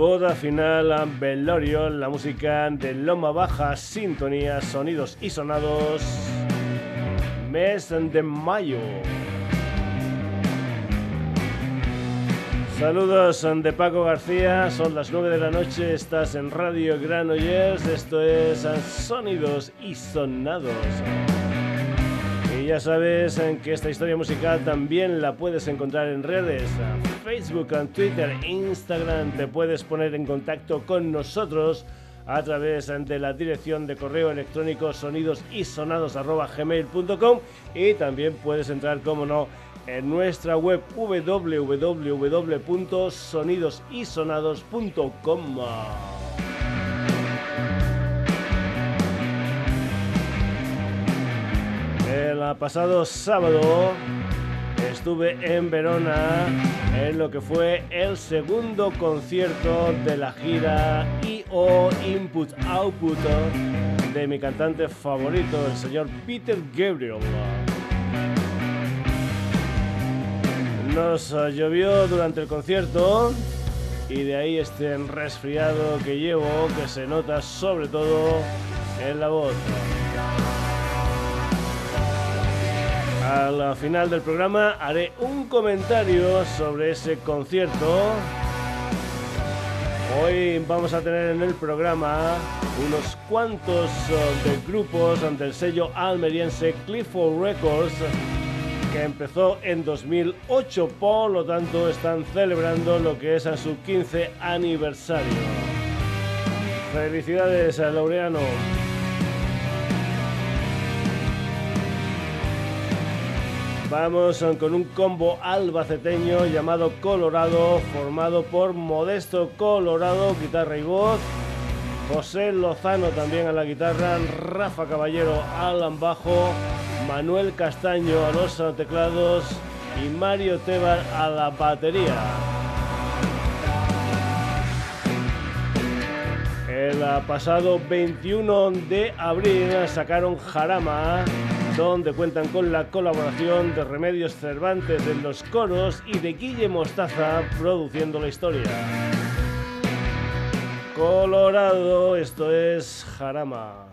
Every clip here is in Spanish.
Boda final, velorio, la música de Loma Baja, sintonía, sonidos y sonados. Mes de mayo. Saludos de Paco García, son las 9 de la noche, estás en Radio Granollers, esto es Sonidos y Sonados. Y ya sabes que esta historia musical también la puedes encontrar en redes, Facebook, Twitter, Instagram, te puedes poner en contacto con nosotros a través de la dirección de correo electrónico sonidosisonados.gmail.com y también puedes entrar, como no, en nuestra web www.sonidosisonados.com. El pasado sábado estuve en Verona en lo que fue el segundo concierto de la gira IO Input Output de mi cantante favorito, el señor Peter Gabriel. Nos llovió durante el concierto y de ahí este resfriado que llevo que se nota sobre todo en la voz. Al final del programa haré un comentario sobre ese concierto. Hoy vamos a tener en el programa unos cuantos eh, de grupos ante el sello almeriense Clifford Records que empezó en 2008, por lo tanto están celebrando lo que es a su 15 aniversario. Felicidades a Laureano. Vamos con un combo albaceteño llamado Colorado, formado por Modesto Colorado, guitarra y voz, José Lozano también a la guitarra, Rafa Caballero al bajo, Manuel Castaño a los teclados. Y Mario Tebar a la batería. El pasado 21 de abril sacaron Jarama, donde cuentan con la colaboración de Remedios Cervantes en los coros y de Guille Mostaza produciendo la historia. Colorado, esto es Jarama.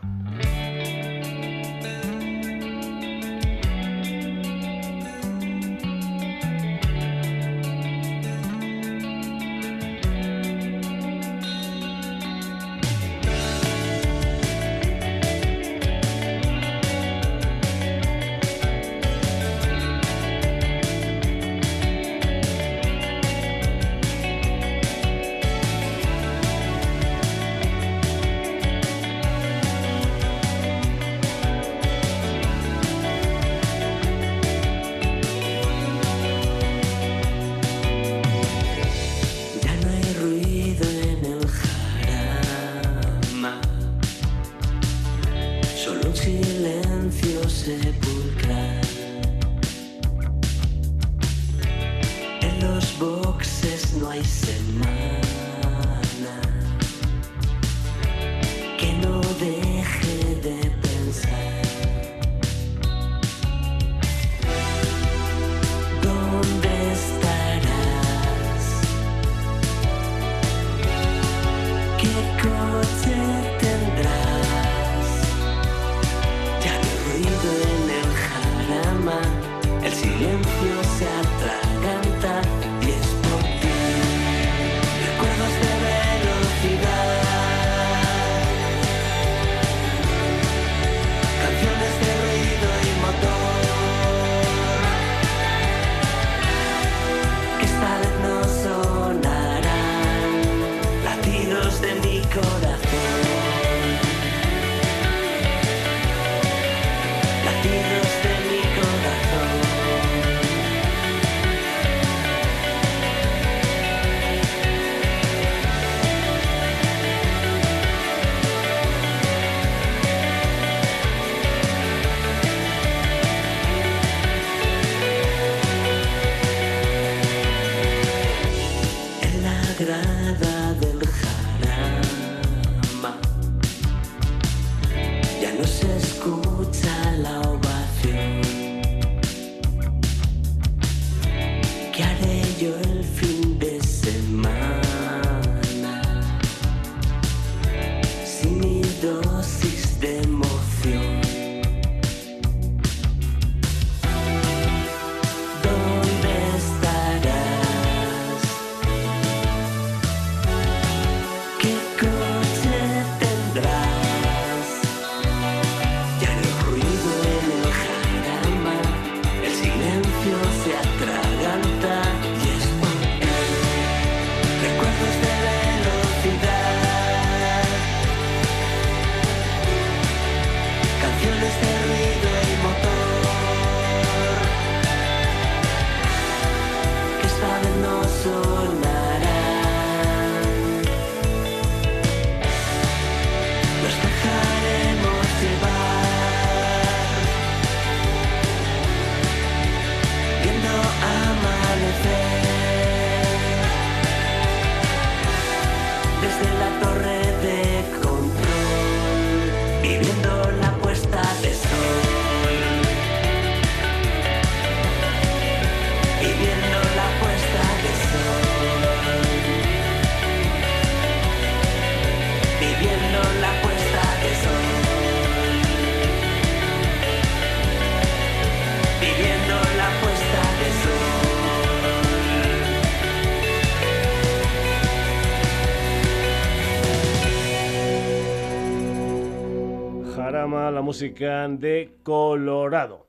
Música de Colorado.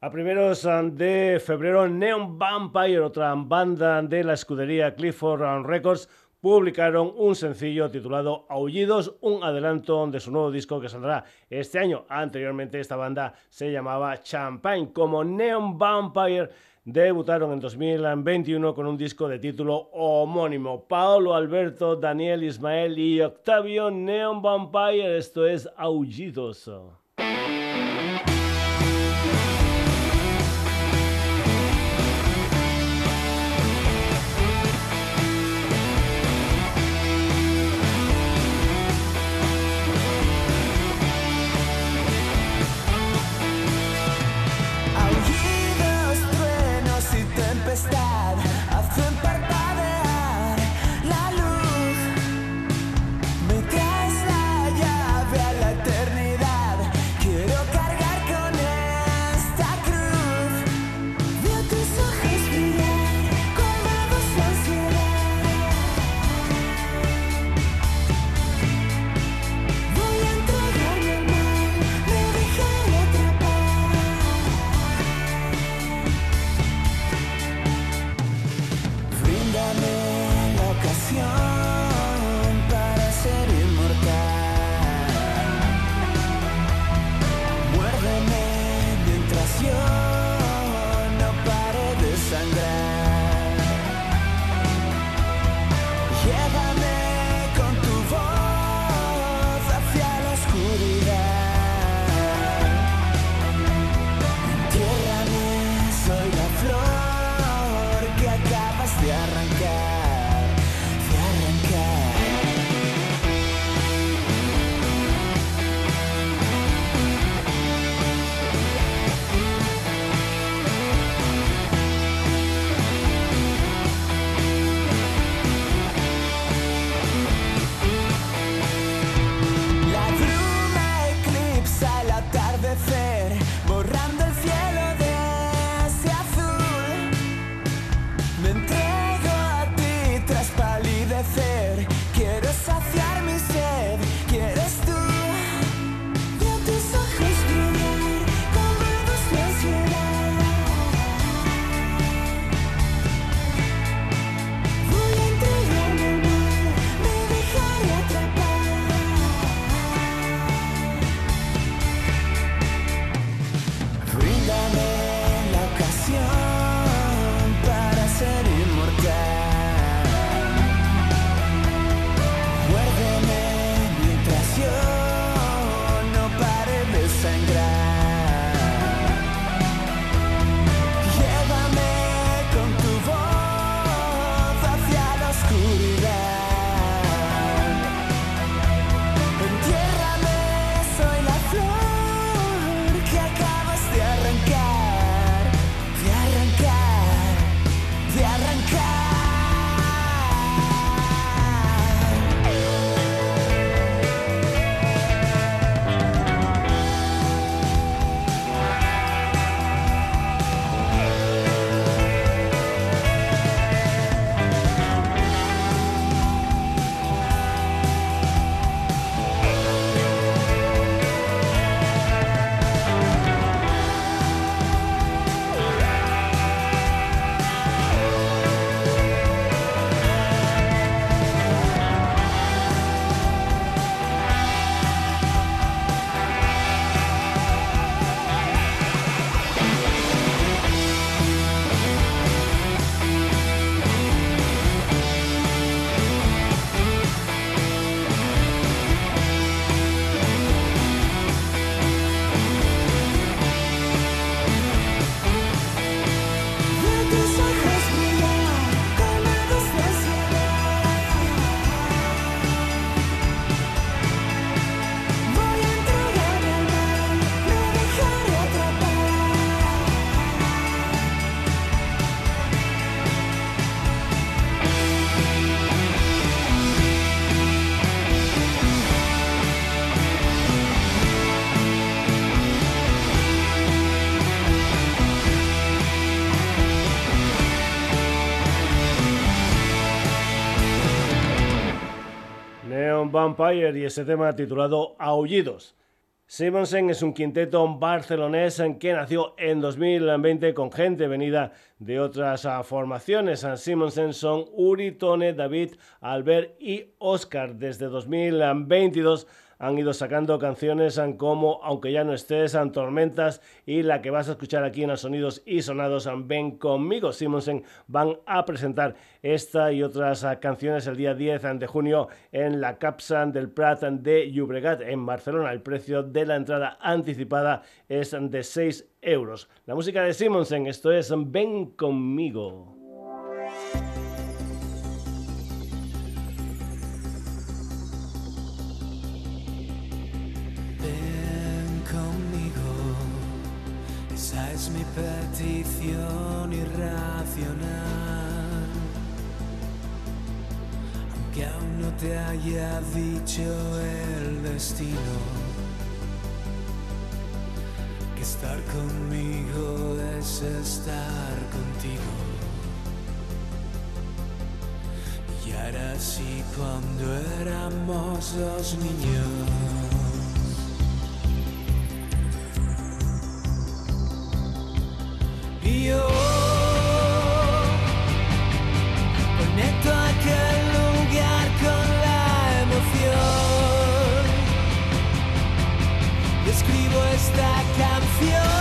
A primeros de febrero, Neon Vampire, otra banda de la escudería Clifford Records, publicaron un sencillo titulado Aullidos, un adelanto de su nuevo disco que saldrá este año. Anteriormente esta banda se llamaba Champagne. Como Neon Vampire debutaron en 2021 con un disco de título homónimo. Paolo, Alberto, Daniel, Ismael y Octavio Neon Vampire. Esto es Aullidos. Thank you. Vampire y ese tema titulado Aullidos. Simonsen es un quinteto barcelonés que nació en 2020 con gente venida de otras ah, formaciones. Simonsen son Uri, Tone, David, Albert y Oscar. Desde 2022 han ido sacando canciones como Aunque ya no estés, Tormentas y la que vas a escuchar aquí en los Sonidos y Sonados, Ven conmigo. Simonsen van a presentar esta y otras canciones el día 10 de junio en la Capsan del Prat de Llobregat en Barcelona. El precio de la entrada anticipada es de 6 euros. La música de Simonsen, esto es Ven conmigo. Mi petición irracional. Aunque aún no te haya dicho el destino, que estar conmigo es estar contigo. Y ahora sí cuando éramos dos niños. Yo conecto aquel lugar con la emoción. Y escribo esta canción.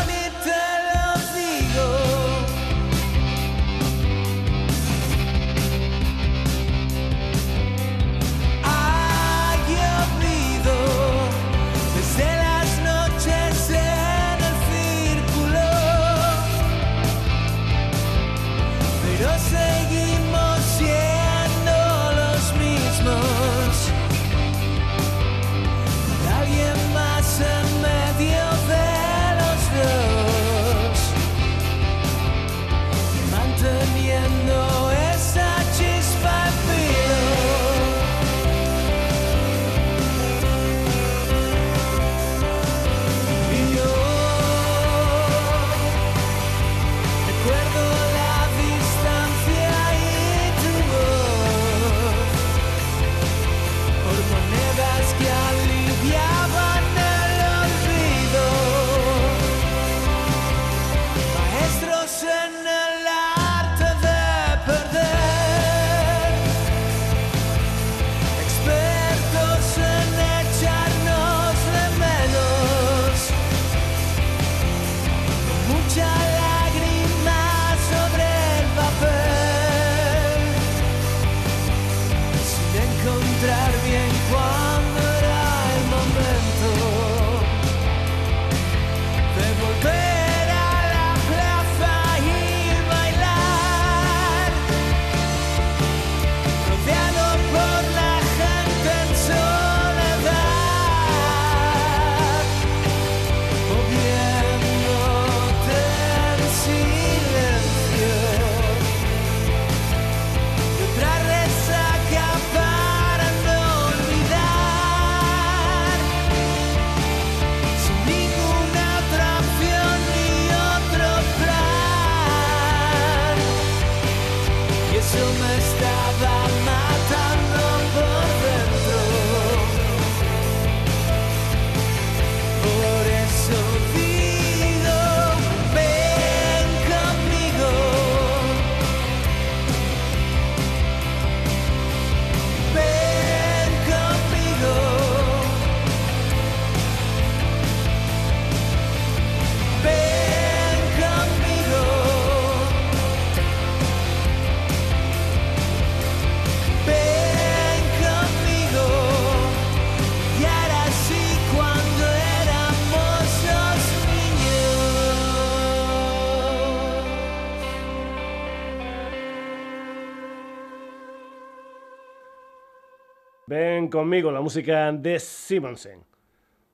Conmigo la música de Simonsen.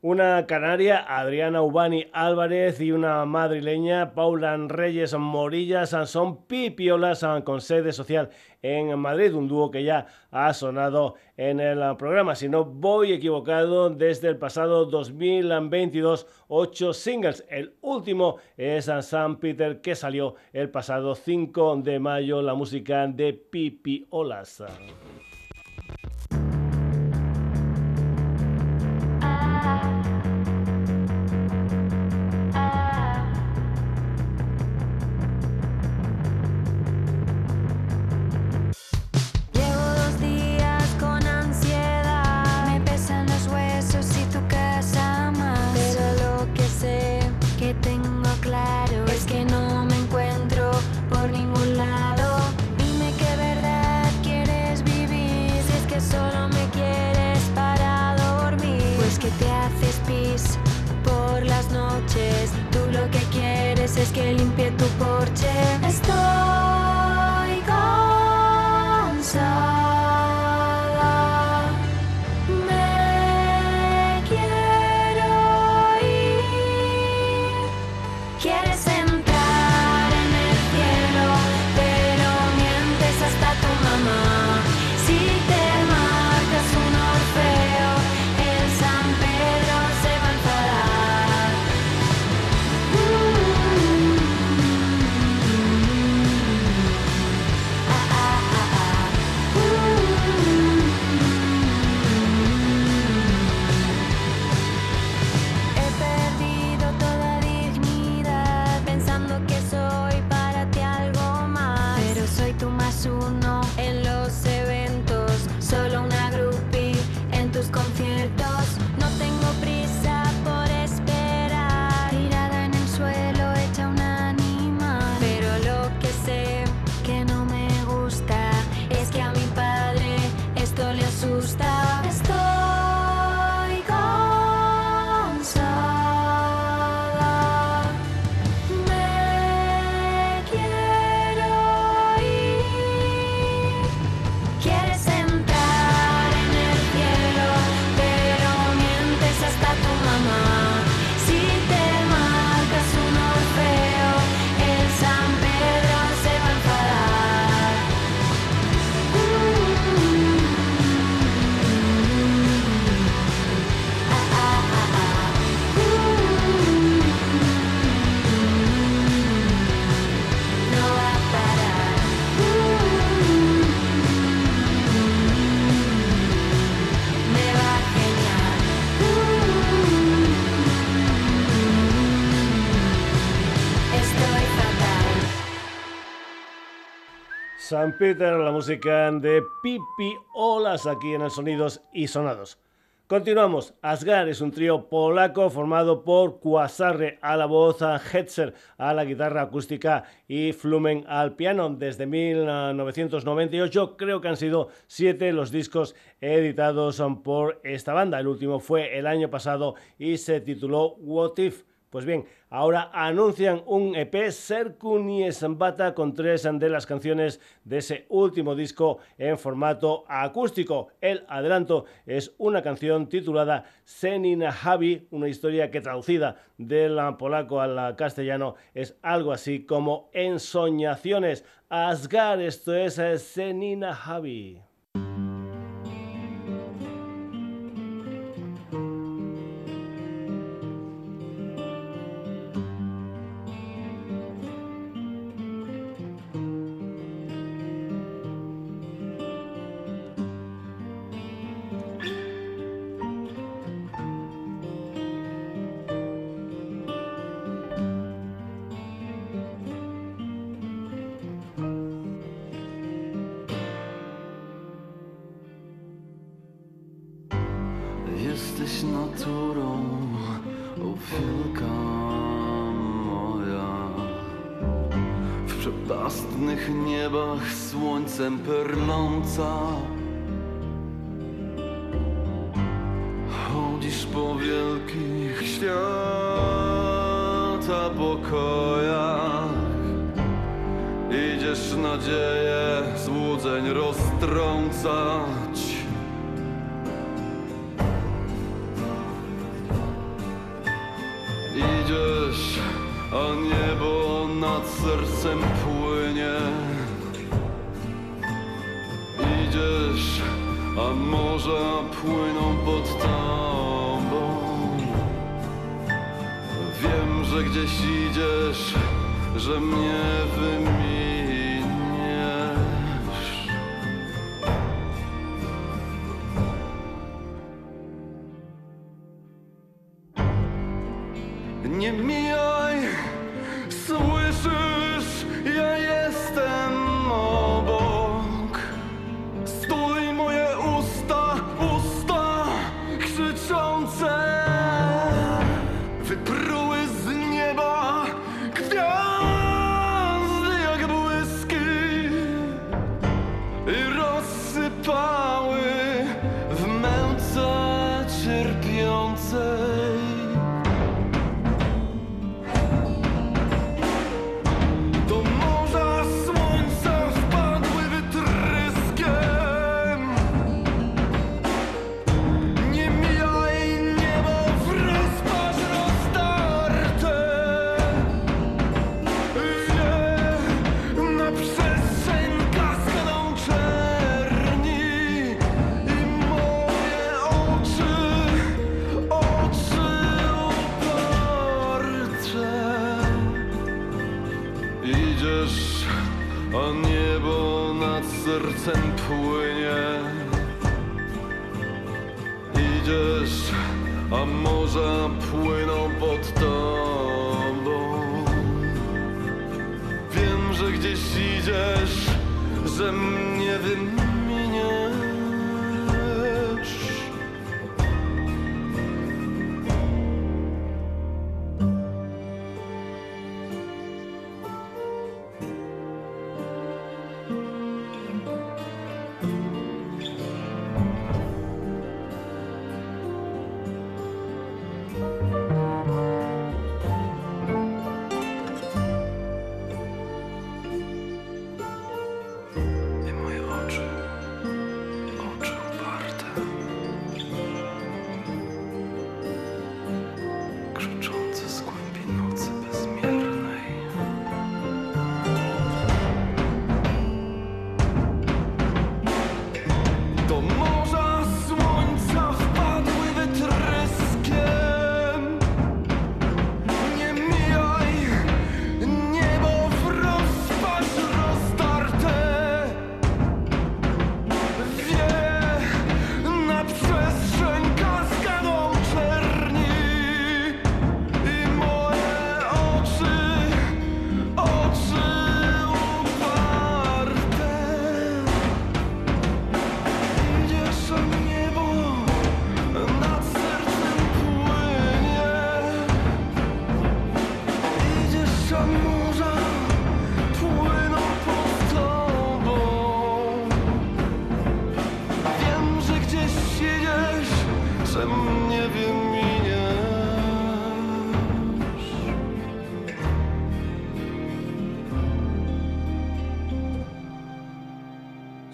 Una canaria, Adriana Ubani Álvarez, y una madrileña, Paula Reyes Morillas, son pipiolas con sede social en Madrid, un dúo que ya ha sonado en el programa. Si no voy equivocado, desde el pasado 2022, ocho singles. El último es San Peter, que salió el pasado 5 de mayo, la música de Pipiolas. San Peter, la música de Pipi Olas aquí en el Sonidos y Sonados. Continuamos. Asgar es un trío polaco formado por Kwasarre a la voz, a Hetzer a la guitarra acústica y Flumen al piano. Desde 1998 creo que han sido siete los discos editados por esta banda. El último fue el año pasado y se tituló What If. Pues bien, ahora anuncian un EP Serkuni Sambata con tres de las canciones de ese último disco en formato acústico. El adelanto es una canción titulada Senin Javi, una historia que traducida del polaco al castellano es algo así como Ensoñaciones. Asgar, esto es eh, Senina Javi.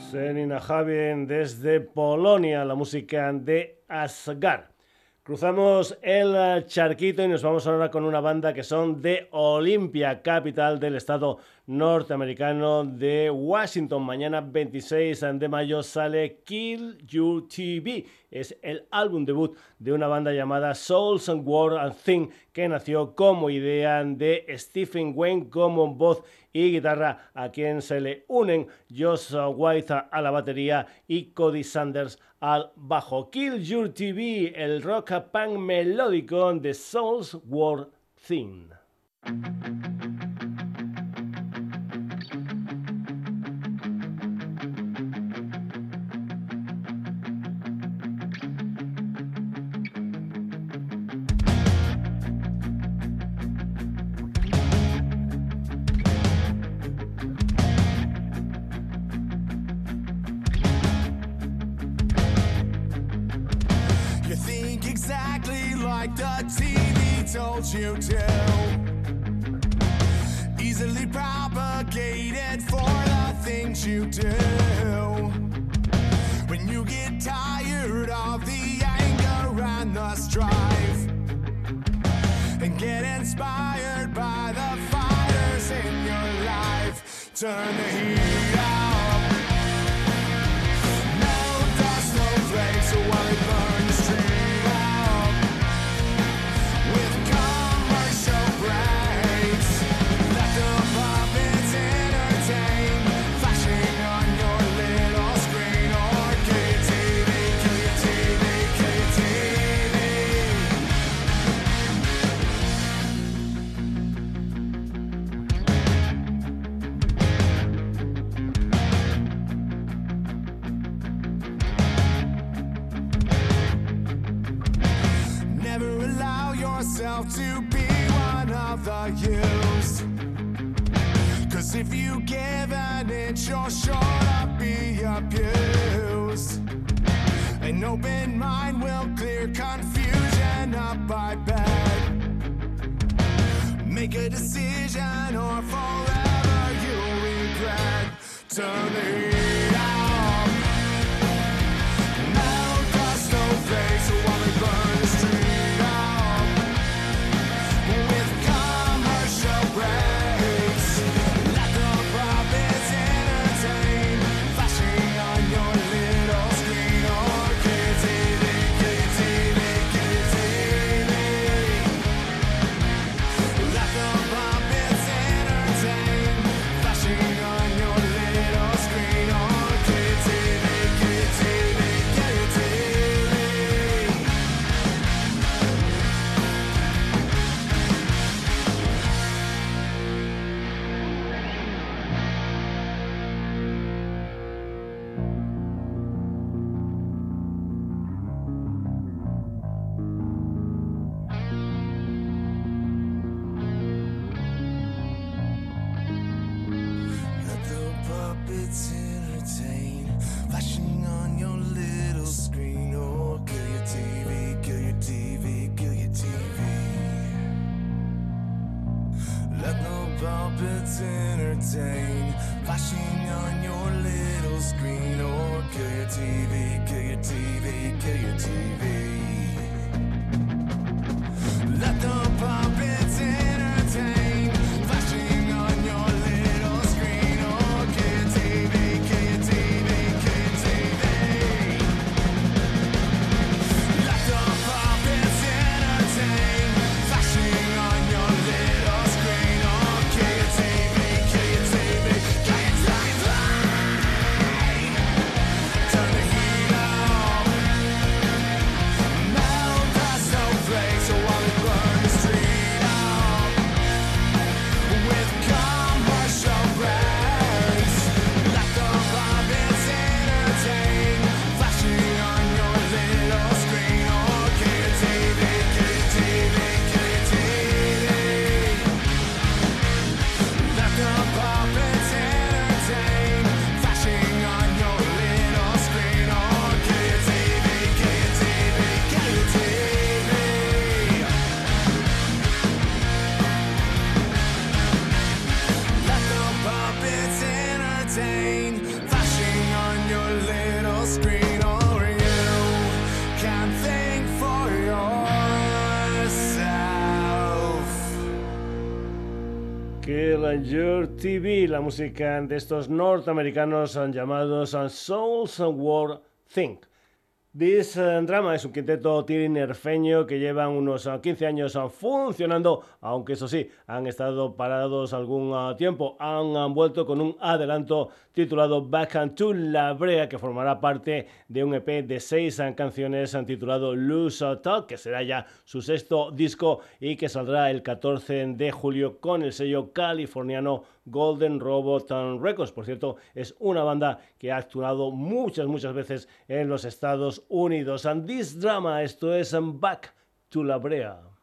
Senina Javier desde Polonia, la música de Asgar. Cruzamos el charquito y nos vamos ahora con una banda que son de Olympia, capital del estado norteamericano de Washington. Mañana 26 de mayo sale Kill You TV. Es el álbum debut de una banda llamada Souls and War and Thing que nació como idea de Stephen Wayne como voz y guitarra a quien se le unen Josh White a la batería y Cody Sanders al bajo. Kill Your TV, el rock punk melódico de Souls War Thing. You to. Easily propagated for the things you do. When you get tired of the anger and the strife, and get inspired by the fires in your life, turn the heat if you give an inch, you're sure to be abused. An open mind will clear confusion up by bed. Make a decision or forever you'll regret. Turn the TV, la música de estos norteamericanos llamados Souls World Think. This eh, Drama es un quinteto tirinerfeño que llevan unos eh, 15 años eh, funcionando, aunque eso sí, han estado parados algún tiempo. Han, vuelto con un adelanto titulado Back to La Brea, que formará parte de un EP de seis canciones titulado Lose Talk, que será ya su sexto disco y que saldrá el 14 de julio con el sello californiano Golden Robot and Records. Por cierto, es una banda que ha actuado muchas, muchas veces en los Estados Unidos. And this drama, esto es Back to La Brea.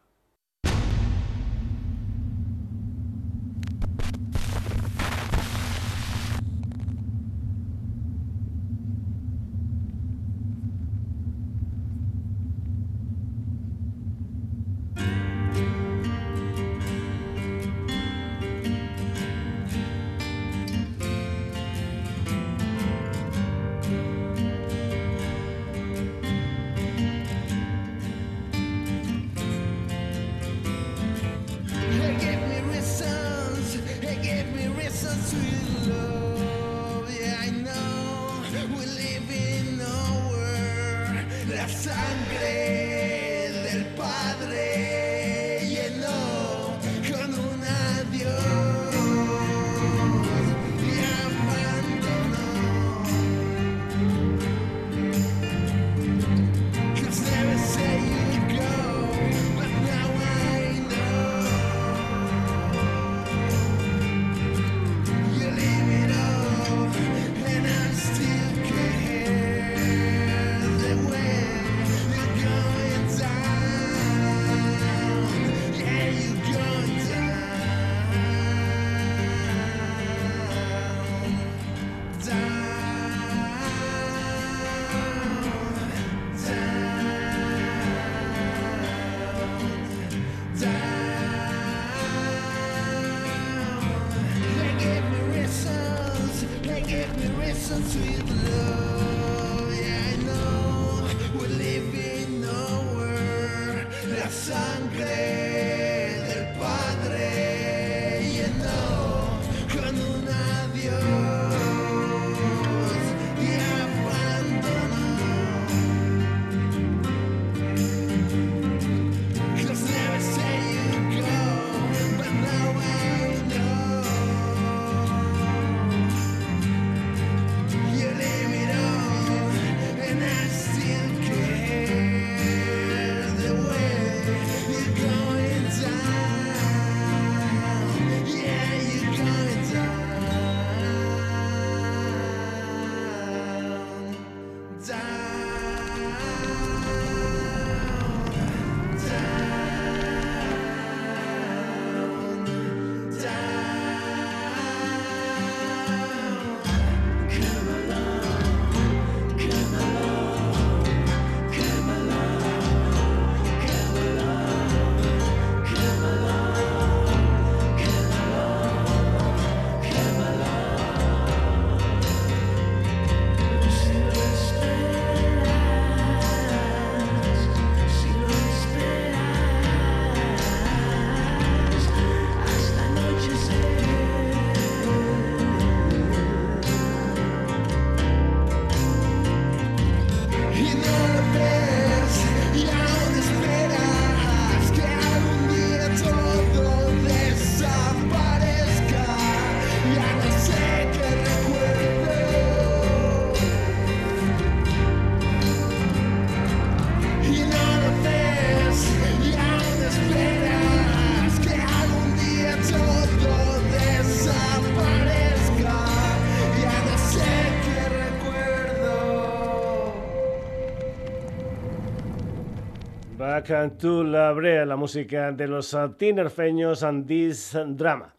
Back to la Brea, la música de los tinerfeños and this drama.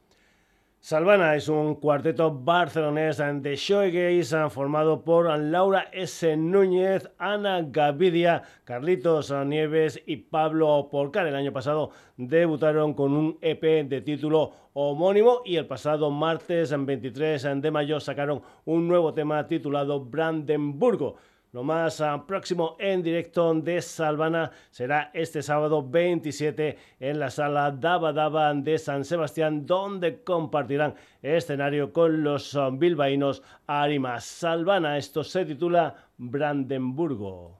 Salvana es un cuarteto barcelonés de shoegaze formado por Laura S. Núñez, Ana Gavidia, Carlitos Nieves y Pablo Porcar. El año pasado debutaron con un EP de título homónimo y el pasado martes 23 de mayo sacaron un nuevo tema titulado Brandenburgo. Lo más ah, próximo en directo de Salvana será este sábado 27 en la sala Daba Daba de San Sebastián, donde compartirán escenario con los ah, bilbaínos Arima Salvana. Esto se titula Brandenburgo.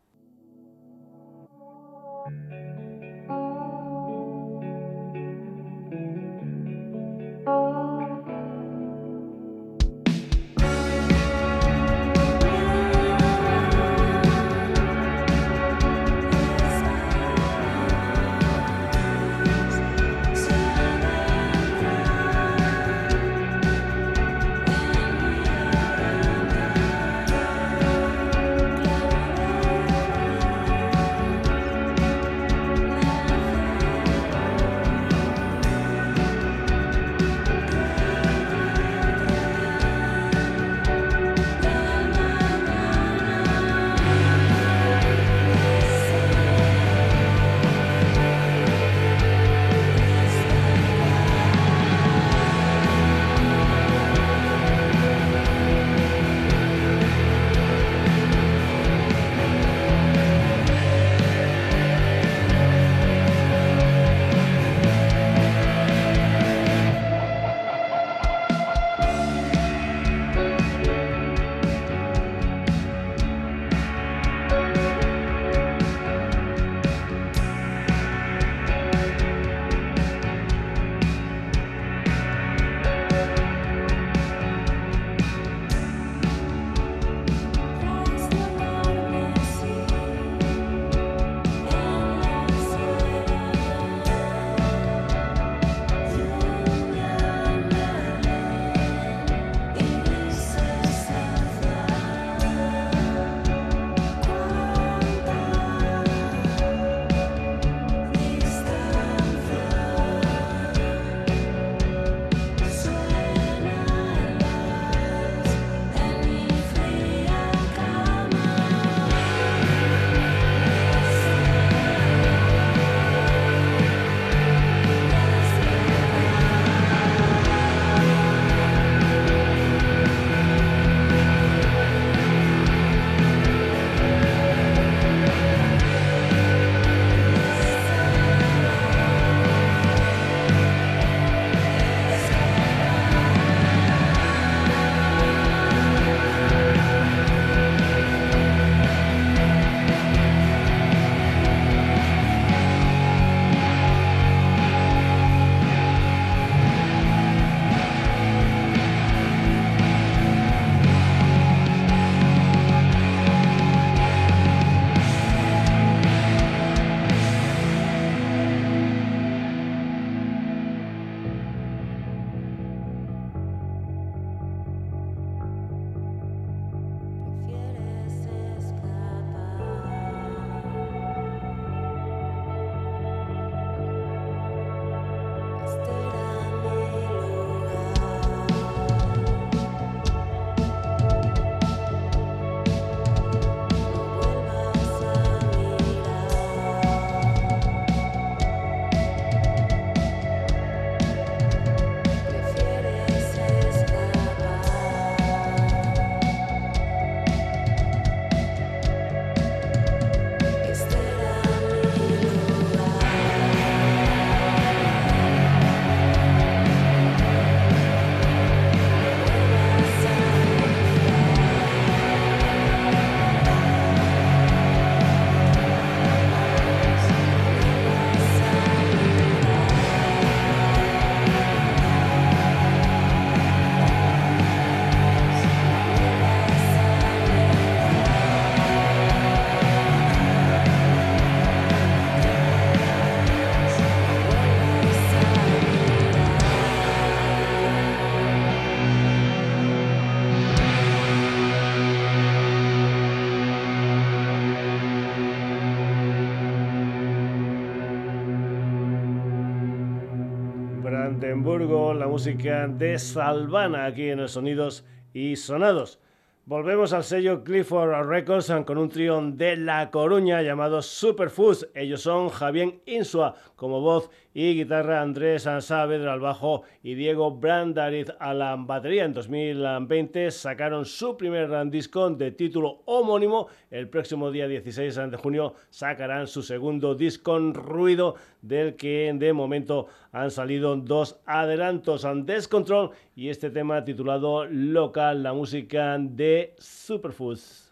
Música de Salvana aquí en los Sonidos y Sonados. Volvemos al sello Clifford Records con un trío de La Coruña llamado Superfoods. Ellos son Javier Insua como voz y guitarra, Andrés Saavedra al bajo y Diego Brandariz a la batería. En 2020 sacaron su primer disco de título homónimo. El próximo día 16 de junio sacarán su segundo disco Ruido, del que de momento han salido dos adelantos, Descontrol y este tema titulado Local, la música de Superfoods.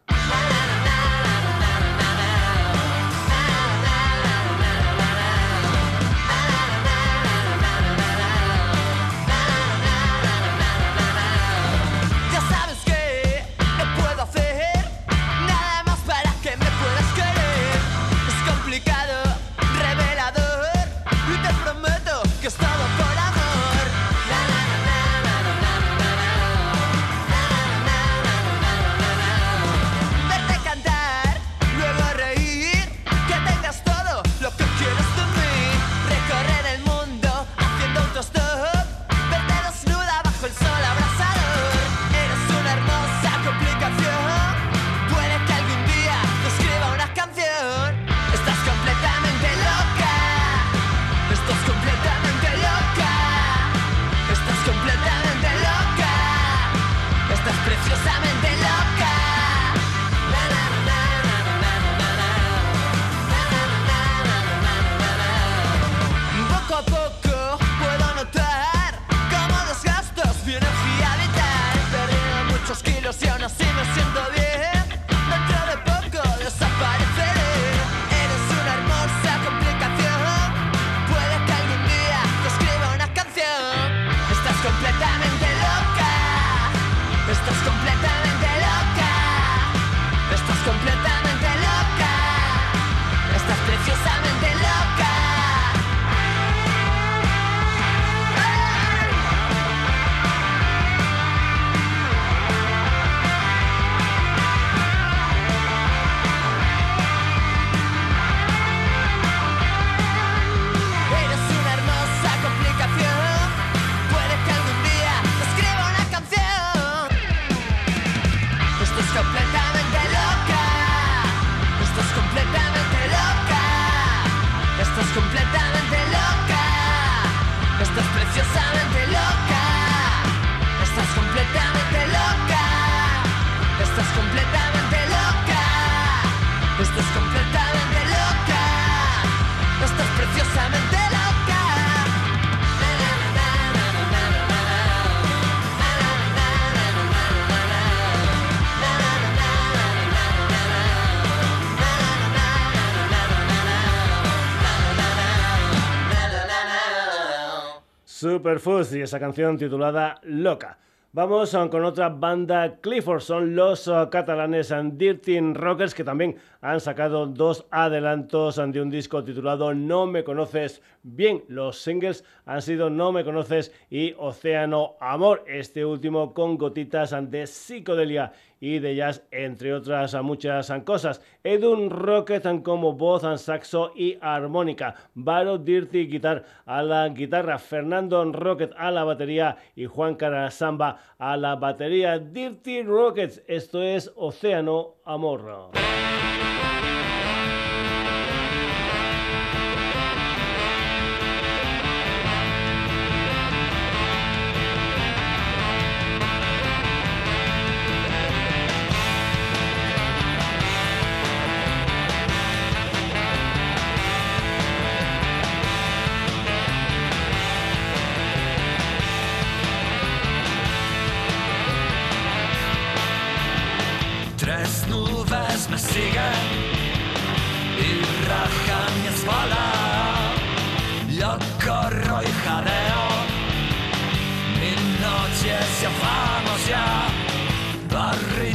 Superfoods y esa canción titulada Loca. Vamos con otra banda, Clifford, son los uh, catalanes and Dirty Rockers que también han sacado dos adelantos de un disco titulado No me conoces bien. Los singles han sido No me conoces y Océano Amor, este último con gotitas de psicodelia y de jazz, entre otras muchas cosas. Edun Rocket como voz, saxo y armónica. Baro Dirty Guitar a la guitarra. Fernando Rocket a la batería y Juan Carasamba a la batería. Dirty Rockets, esto es Océano Amor.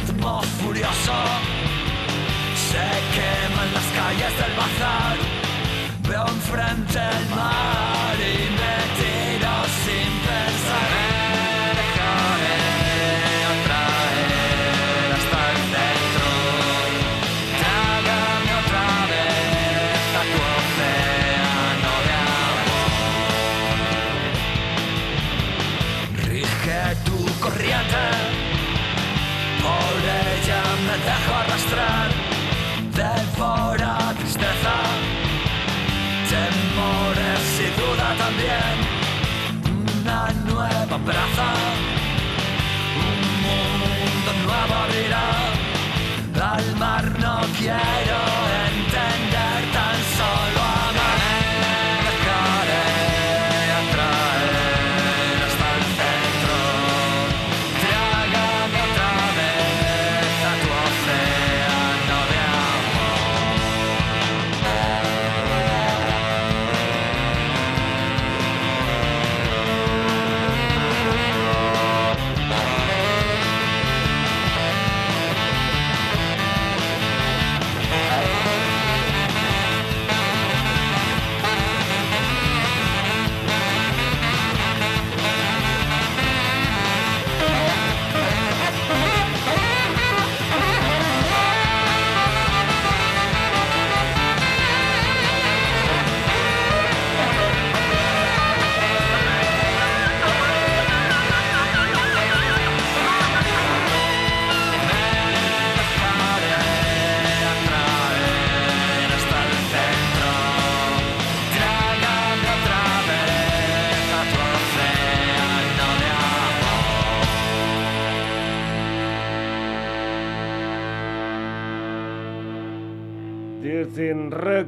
Ritmo furioso. Se queman las calles del bazar, veo enfrente el mar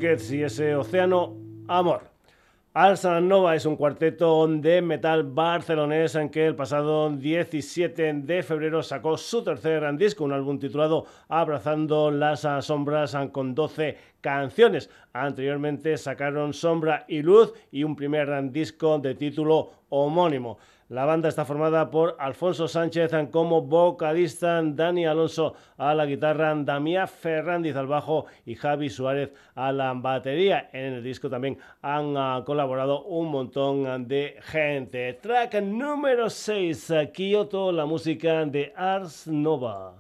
Y ese océano amor. Alsa Nova es un cuarteto de metal barcelonés en que el pasado 17 de febrero sacó su tercer gran disco, un álbum titulado Abrazando las sombras con 12 canciones. Anteriormente sacaron Sombra y Luz y un primer gran disco de título homónimo. La banda está formada por Alfonso Sánchez como vocalista, Dani Alonso a la guitarra, Damián Ferrandiz al bajo y Javi Suárez a la batería. En el disco también han ah, colaborado un montón de gente. Track número 6, Kyoto, la música de Ars Nova.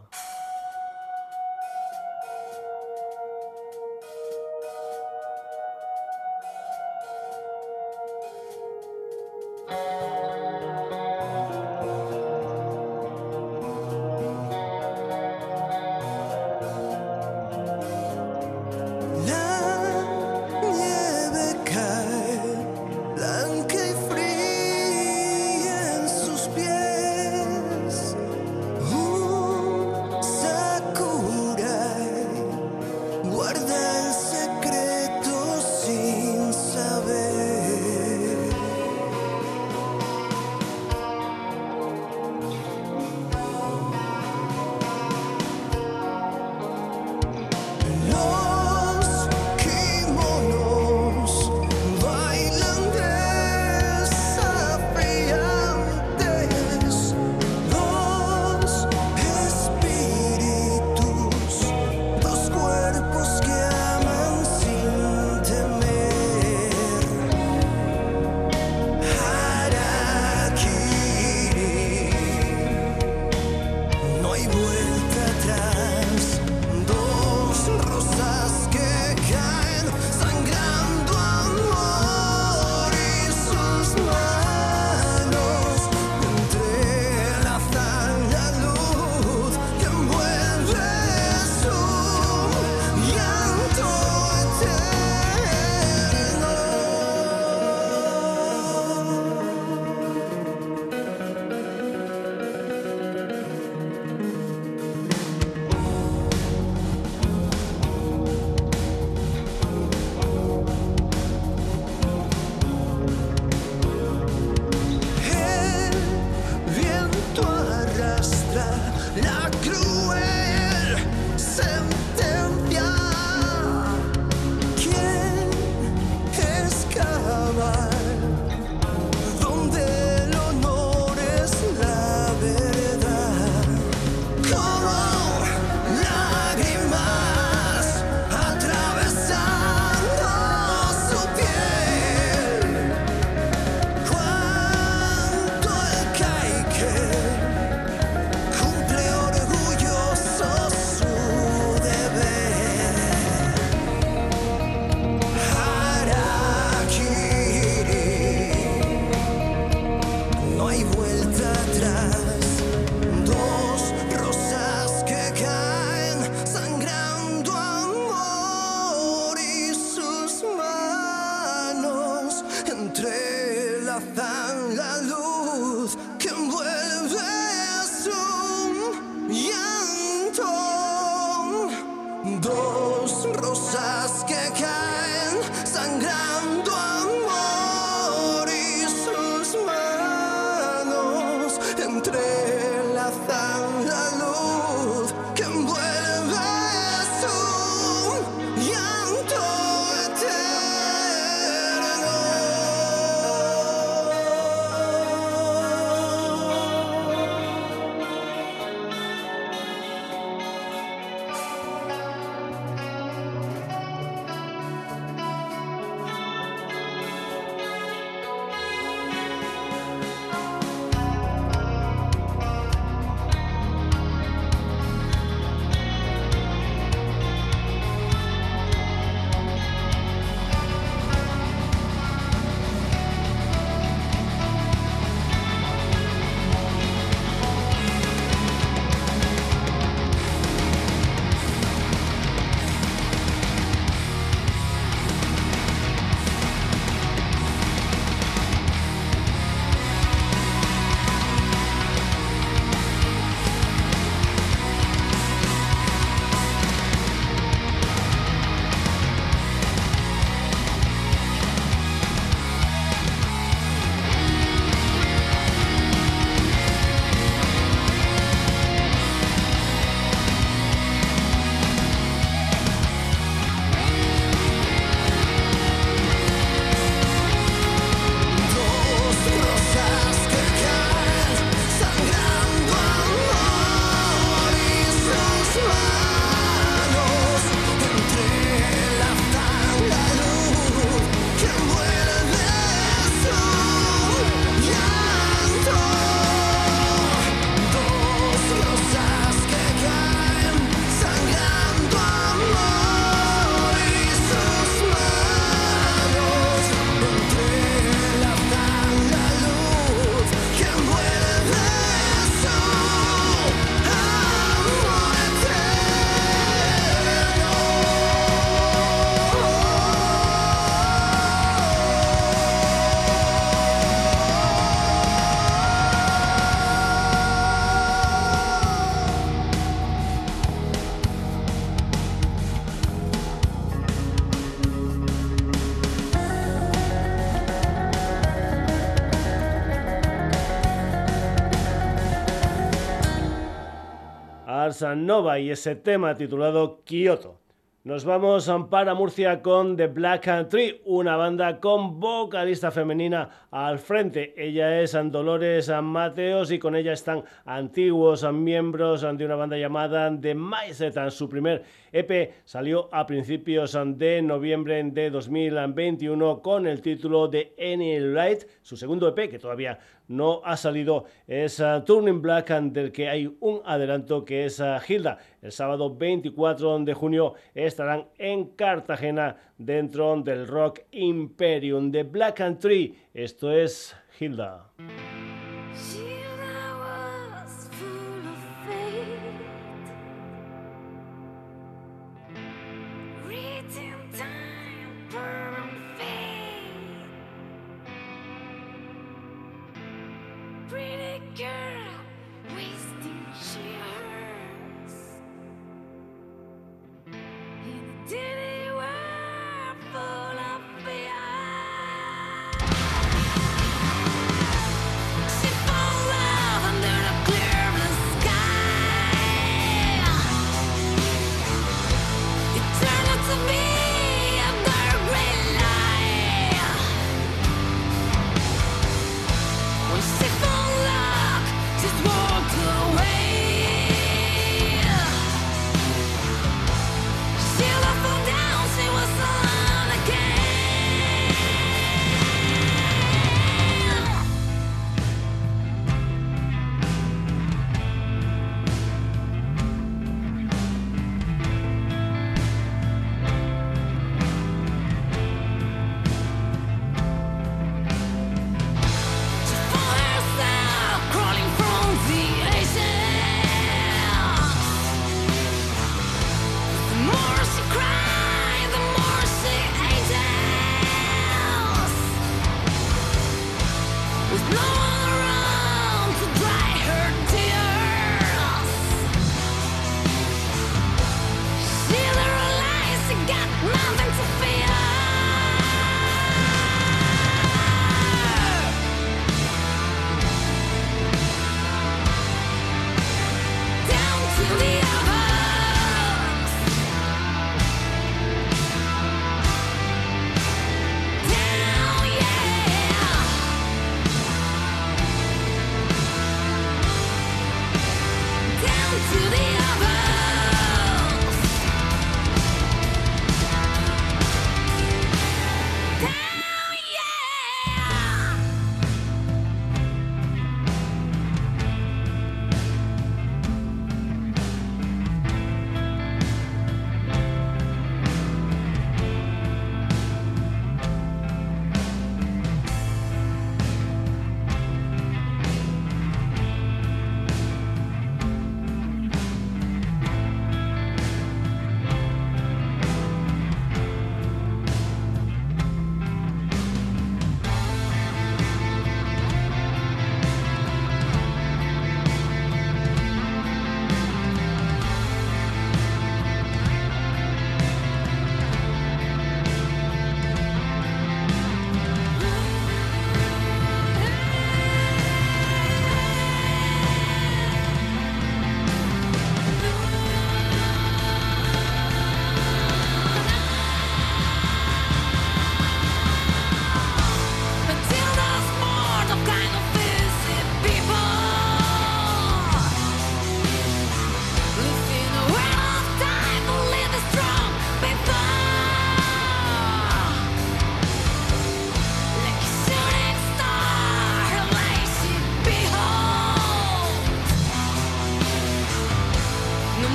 Arsa Nova y ese tema titulado Kyoto. Nos vamos para Murcia con The Black Tree, una banda con vocalista femenina al frente. Ella es Dolores Mateos y con ella están antiguos miembros de una banda llamada The Maiset. Su primer EP salió a principios de noviembre de 2021 con el título de Any Light. Su segundo EP, que todavía no ha salido, es uh, Turning Black, del que hay un adelanto que es uh, Hilda. El sábado 24 de junio estarán en Cartagena dentro del Rock Imperium de Black and Tree. Esto es Hilda.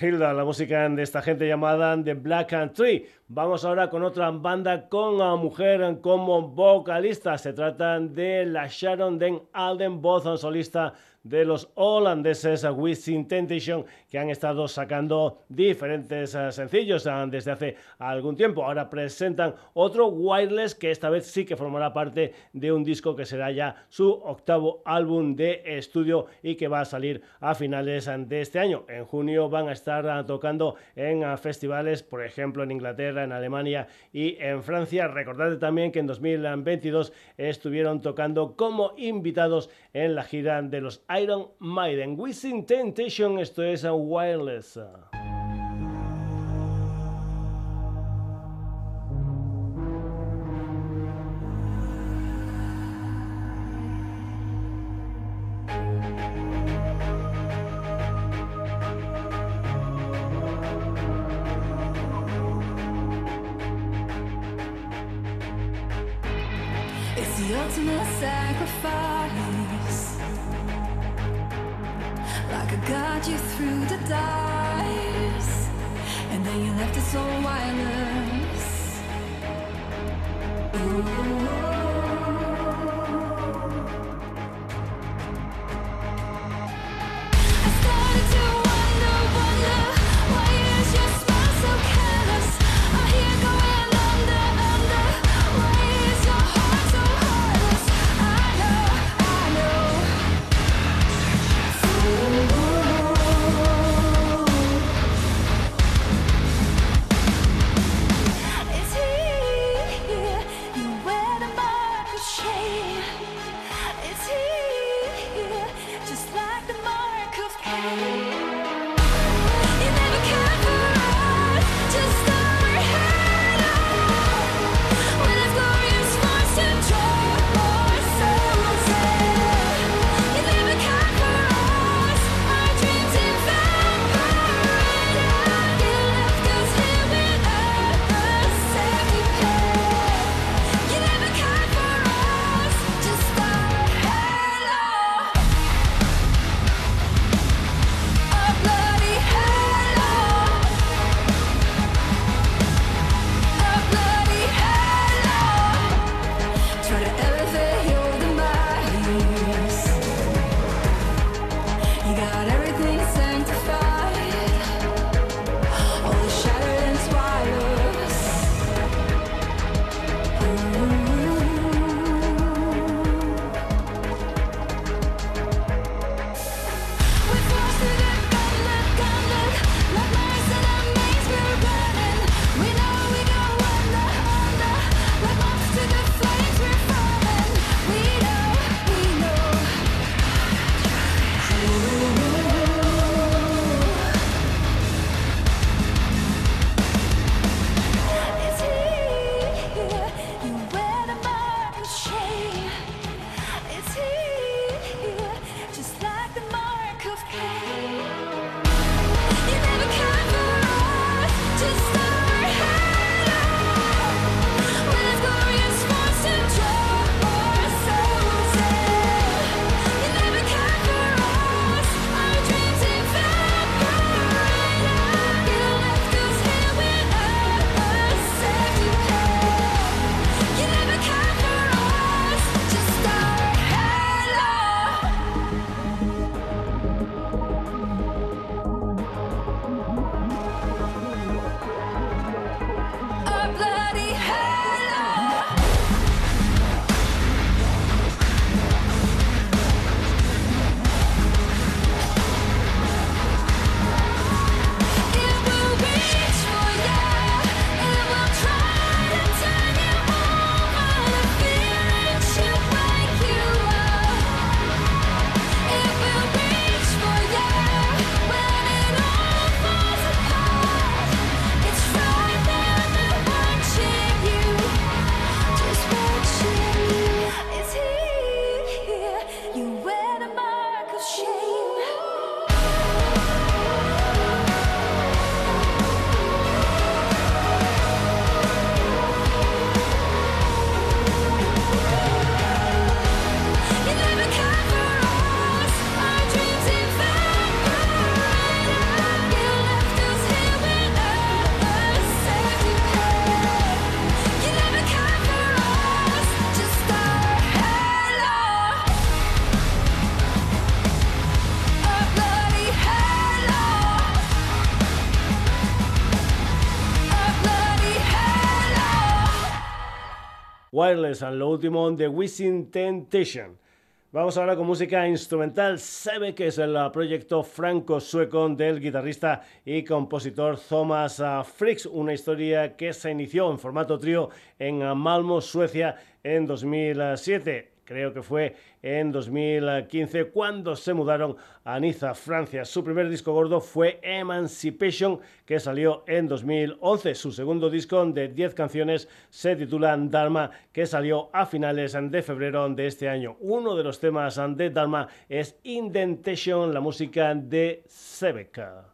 Hilda, la música de esta gente llamada The Black and Tree. Vamos ahora con otra banda con una mujer como vocalista. Se trata de la Sharon Den Alden, voz solista de los holandeses With Temptation que han estado sacando diferentes eh, sencillos eh, desde hace algún tiempo. Ahora presentan otro Wireless que esta vez sí que formará parte de un disco que será ya su octavo álbum de estudio y que va a salir a finales de este año. En junio van a estar eh, tocando en festivales, por ejemplo en Inglaterra, en Alemania y en Francia. Recordad también que en 2022 estuvieron tocando como invitados en la gira de los Iron Maiden. Within Temptation, esto es a Wireless. Wireless, lo último de Wishing Temptation. Vamos ahora con música instrumental. Sabe que es el uh, proyecto franco-sueco del guitarrista y compositor Thomas uh, Fricks, una historia que se inició en formato trío en uh, Malmo, Suecia, en 2007 creo que fue en 2015 cuando se mudaron a Niza, Francia. Su primer disco gordo fue Emancipation, que salió en 2011. Su segundo disco de 10 canciones se titula Dharma, que salió a finales de febrero de este año. Uno de los temas de Dharma es Indentation, la música de Sebeka.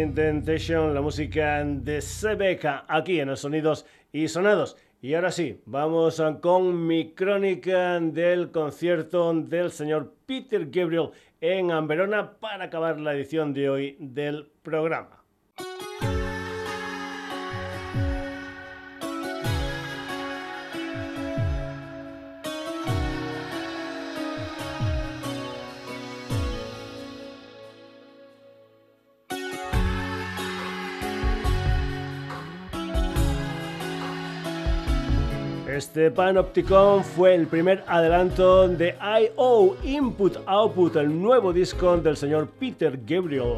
Intentation, la música de Sebeca, aquí en los sonidos y sonados. Y ahora sí, vamos con mi crónica del concierto del señor Peter Gabriel en Verona para acabar la edición de hoy del programa. Este Panopticon fue el primer adelanto de I.O. Input Output, el nuevo disco del señor Peter Gabriel.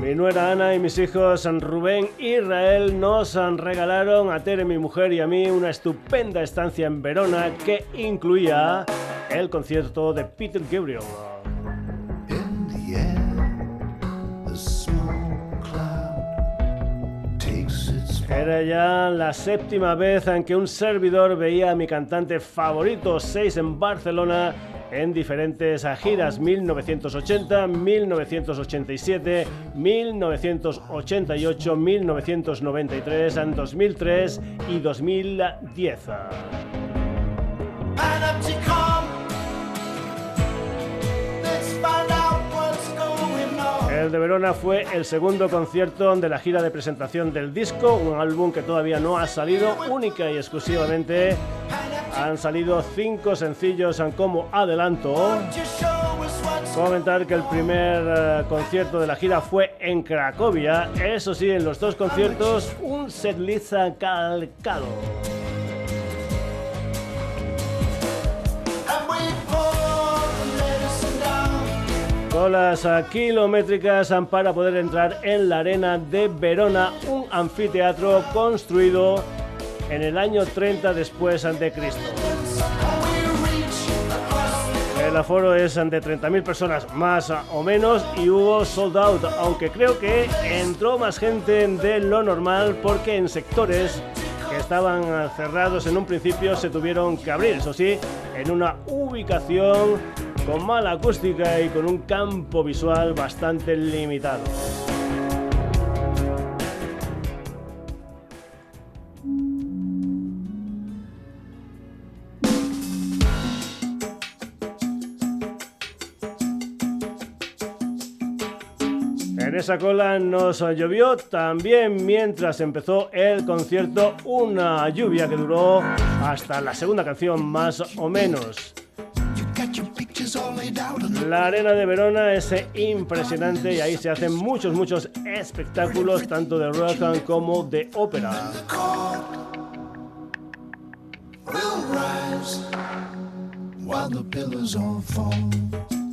Mi nuera Ana y mis hijos Rubén y Israel nos han regalaron a Tere, mi mujer y a mí una estupenda estancia en Verona que incluía el concierto de Peter Gabriel. Era ya la séptima vez en que un servidor veía a mi cantante favorito, 6 en Barcelona, en diferentes giras 1980, 1987, 1988, 1993, en 2003 y 2010. Panopticon. El de Verona fue el segundo concierto de la gira de presentación del disco, un álbum que todavía no ha salido, única y exclusivamente. Han salido cinco sencillos como adelanto. Comentar que el primer eh, concierto de la gira fue en Cracovia. Eso sí, en los dos conciertos, un setlist calcado. Colas kilométricas para poder entrar en la arena de Verona, un anfiteatro construido en el año 30 después de Cristo. El aforo es de 30.000 personas más o menos y hubo sold out, aunque creo que entró más gente de lo normal porque en sectores que estaban cerrados en un principio se tuvieron que abrir, eso sí, en una ubicación con mala acústica y con un campo visual bastante limitado. Esa cola nos llovió también mientras empezó el concierto una lluvia que duró hasta la segunda canción más o menos. La arena de Verona es impresionante y ahí se hacen muchos, muchos espectáculos tanto de rock como de ópera.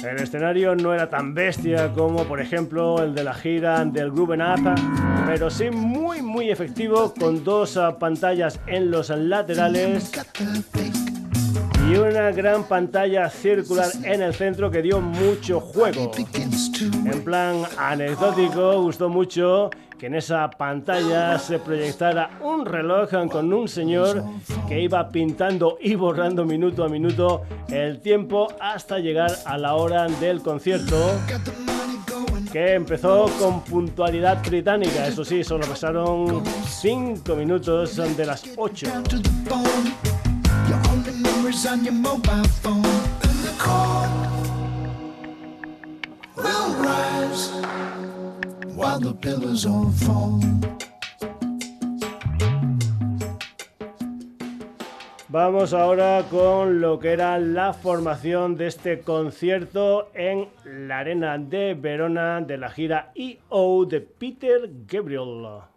El escenario no era tan bestia como por ejemplo el de la gira del Grooven pero sí muy muy efectivo con dos ah, pantallas en los laterales y una gran pantalla circular en el centro que dio mucho juego. En plan anecdótico, gustó mucho que en esa pantalla se proyectara un reloj con un señor que iba pintando y borrando minuto a minuto el tiempo hasta llegar a la hora del concierto que empezó con puntualidad británica. Eso sí, solo pasaron 5 minutos de las 8. down to the bone. Your only memories on your mobile phone. And the court will rise Vamos ahora con lo que era la formación de este concierto en la arena de Verona de la gira EO de Peter Gabriel.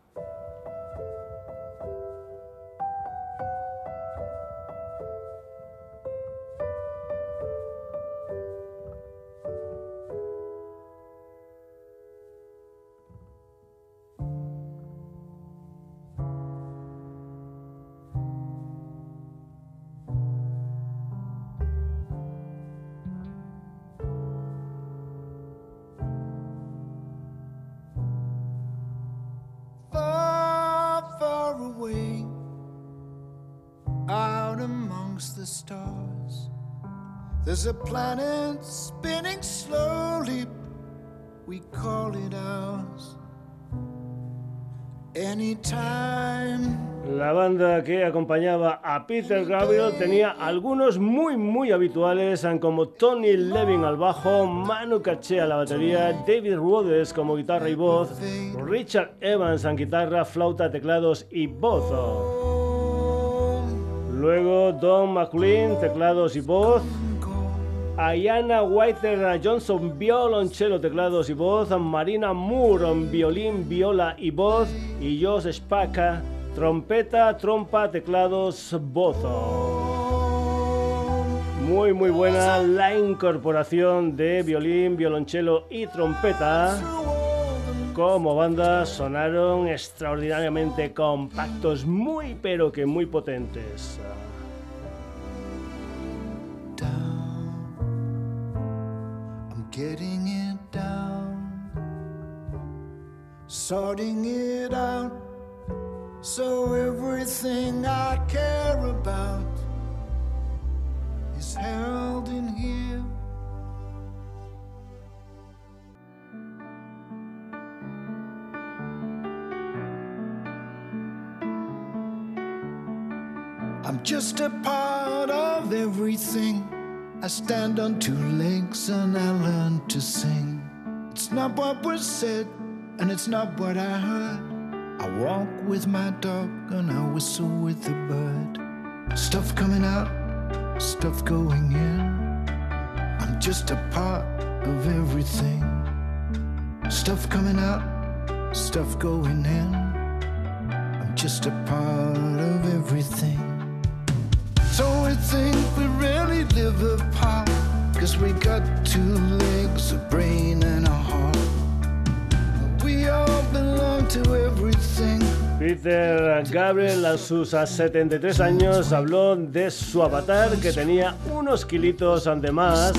La banda que acompañaba a Peter Gabriel tenía algunos muy muy habituales como Tony Levin al bajo, Manu Katché a la batería, David Rhodes como guitarra y voz, Richard Evans en guitarra, flauta, teclados y voz. Luego Don McLean, teclados y voz. Ayana Whiter Johnson, violonchelo, teclados y voz. Marina Moore, violín, viola y voz. Y Josh Spaka, trompeta, trompa, teclados, voz. Muy muy buena la incorporación de violín, violonchelo y trompeta. Como banda sonaron extraordinariamente compactos, muy pero que muy potentes. Getting it down, sorting it out. So everything I care about is held in here. I'm just a part of everything. I stand on two legs and I learn to sing. It's not what was said, and it's not what I heard. I walk with my dog and I whistle with the bird. Stuff coming out, stuff going in. I'm just a part of everything. Stuff coming out, stuff going in. I'm just a part of everything. So I think we live apart. Cause we got two legs, a brain, and a heart. We all belong to everything. Peter Gabriel a sus 73 años habló de su avatar que tenía unos kilitos de más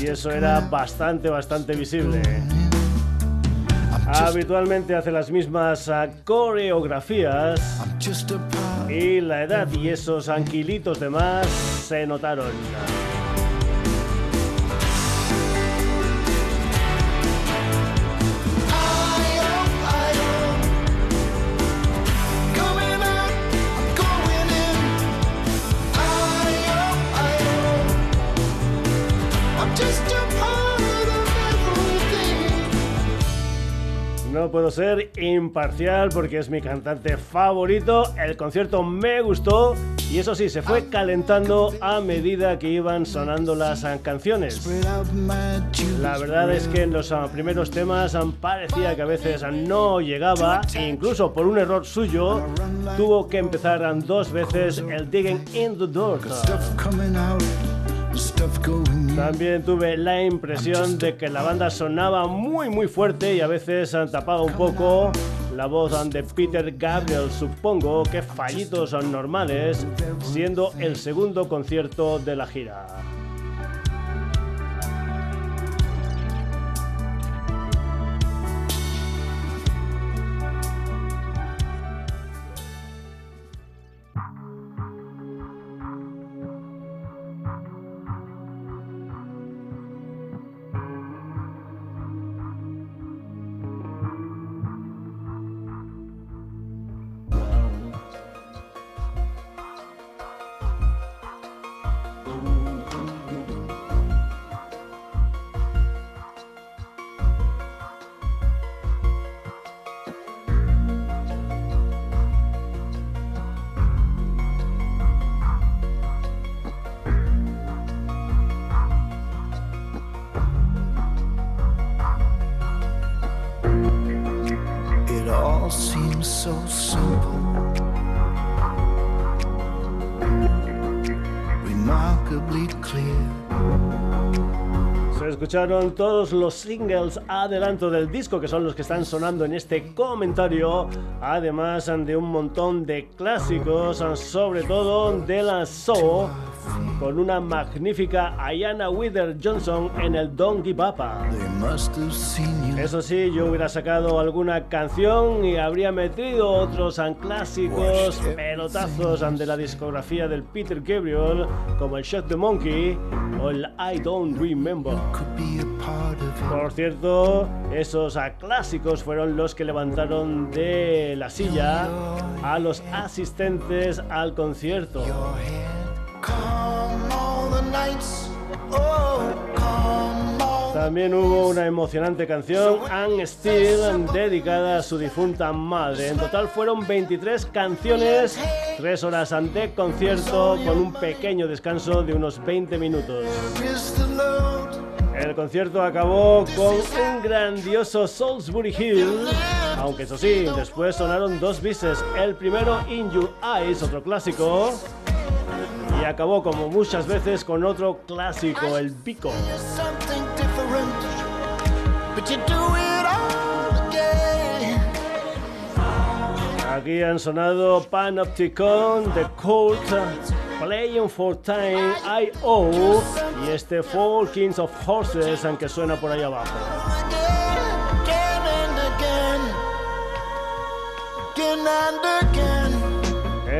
y eso era bastante, bastante visible. Habitualmente hace las mismas ah, coreografías Y la edad y esos anquilitos de más se notaron. Puedo ser imparcial porque es mi cantante favorito. El concierto me gustó y eso sí, se fue calentando a medida que iban sonando las ah, canciones. La verdad es que en los ah, primeros temas ah, parecía que a veces no llegaba, e incluso por un error suyo, tuvo que empezar dos veces el Digging in the Door. También tuve la impresión de que la banda sonaba muy muy fuerte y a veces ah, tapaba un poco la voz de Peter Gabriel. Supongo que fallitos son normales, siendo el segundo concierto de la gira. Escucharon todos los singles adelanto del disco que son los que están sonando en este comentario, además de un montón de clásicos, sobre todo de la soul, con una magnífica Ayana Wither Johnson en el Don't Give Up. Eso sí, yo hubiera sacado alguna canción y habría metido otros clásicos, pelotazos de la discografía del Peter Gabriel, como el Shot the Monkey o el I Don't Remember. Por cierto, esos clásicos fueron los que levantaron de la silla a los asistentes al concierto. Oh, También hubo una emocionante canción, Anne Steele, dedicada a su difunta madre. En total fueron 23 canciones, 3 horas de concierto con un pequeño descanso de unos 20 minutos. El concierto acabó con un grandioso Salisbury Hill, aunque eso sí, después sonaron dos bises. El primero, In Your Eyes, otro clásico, acabó como muchas veces con otro clásico, el pico. Aquí han sonado Panopticon, The Cult, Playing for Time, I.O. y este Four Kings of Horses, aunque suena por ahí abajo.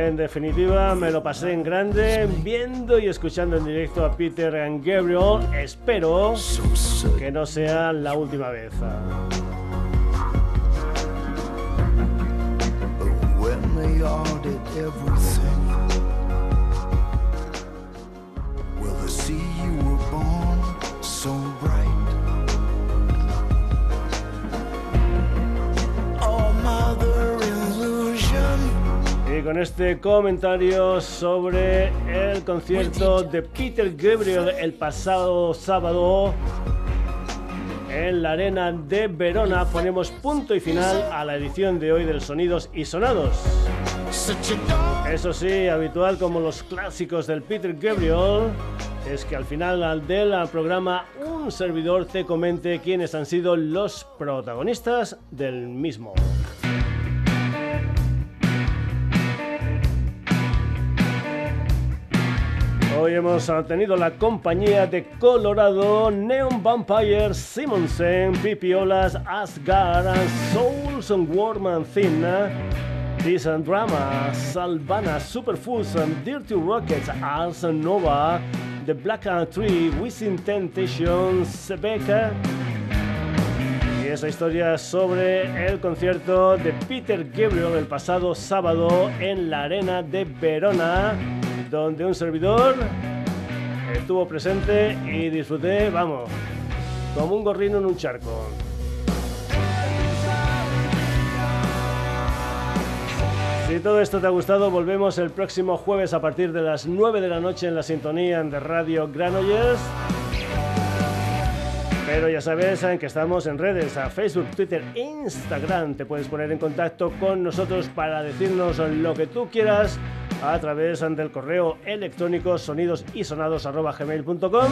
En definitiva, me lo pasé en grande viendo y escuchando en directo a Peter and Gabriel. Espero que no sea la última vez. Con este comentario sobre el concierto de Peter Gabriel el pasado sábado en la arena de Verona ponemos punto y final a la edición de hoy del Sonidos y Sonados. Eso sí, habitual como los clásicos del Peter Gabriel, es que al final del programa un servidor te comente quiénes han sido los protagonistas del mismo. Hoy hemos tenido la compañía de Colorado, Neon Vampire, Simonsen, Pipiolas, Asgard, Souls and Warm and Thin, This and Drama, Salvana, Superfoods, and Dirty Rockets, Ars Nova, The Black Tree, Wishing Temptations, Sebeka, y esa historia sobre el concierto de Peter Gabriel el pasado sábado en la arena de Verona, donde un servidor estuvo presente y disfruté, vamos, como un gorrino en un charco. Si todo esto te ha gustado, volvemos el próximo jueves a partir de las 9 de la noche en la sintonía de Radio Granollers. Pero ya sabes eh, que estamos en redes, a Facebook, Twitter, Instagram. Te puedes poner en contacto con nosotros para decirnos lo que tú quieras a través del correo electrónico sonidosysonados.gmail.com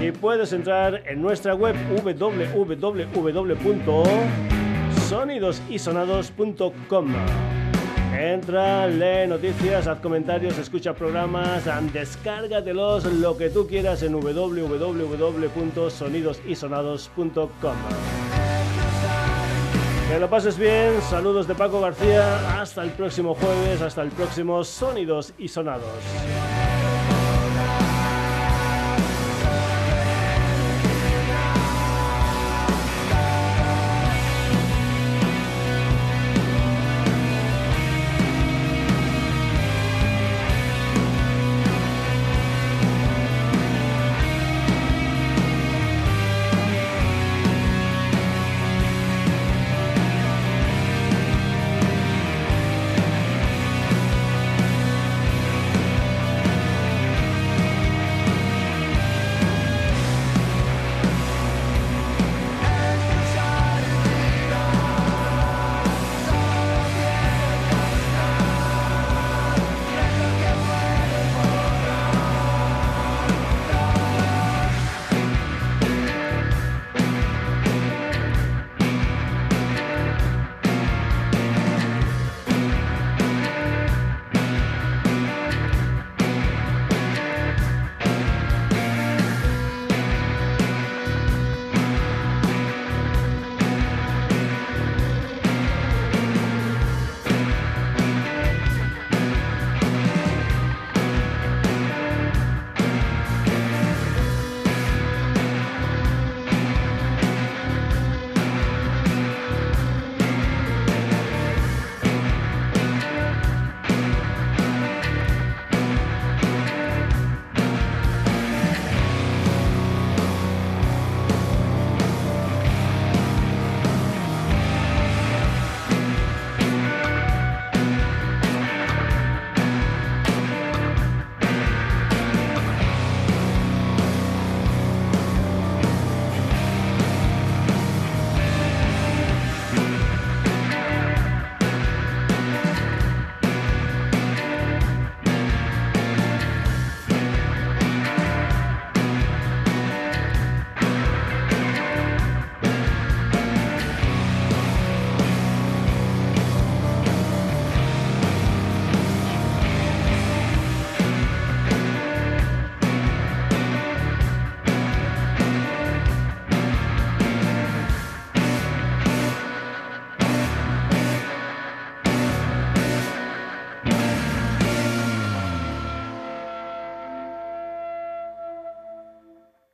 y puedes entrar en nuestra web www.sonidosysonados.com. Entra, lee noticias, haz comentarios, escucha programas, descárgatelos, lo que tú quieras en www.sonidosysonados.com. Que lo pases bien, saludos de Paco García, hasta el próximo jueves, hasta el próximo Sonidos y Sonados.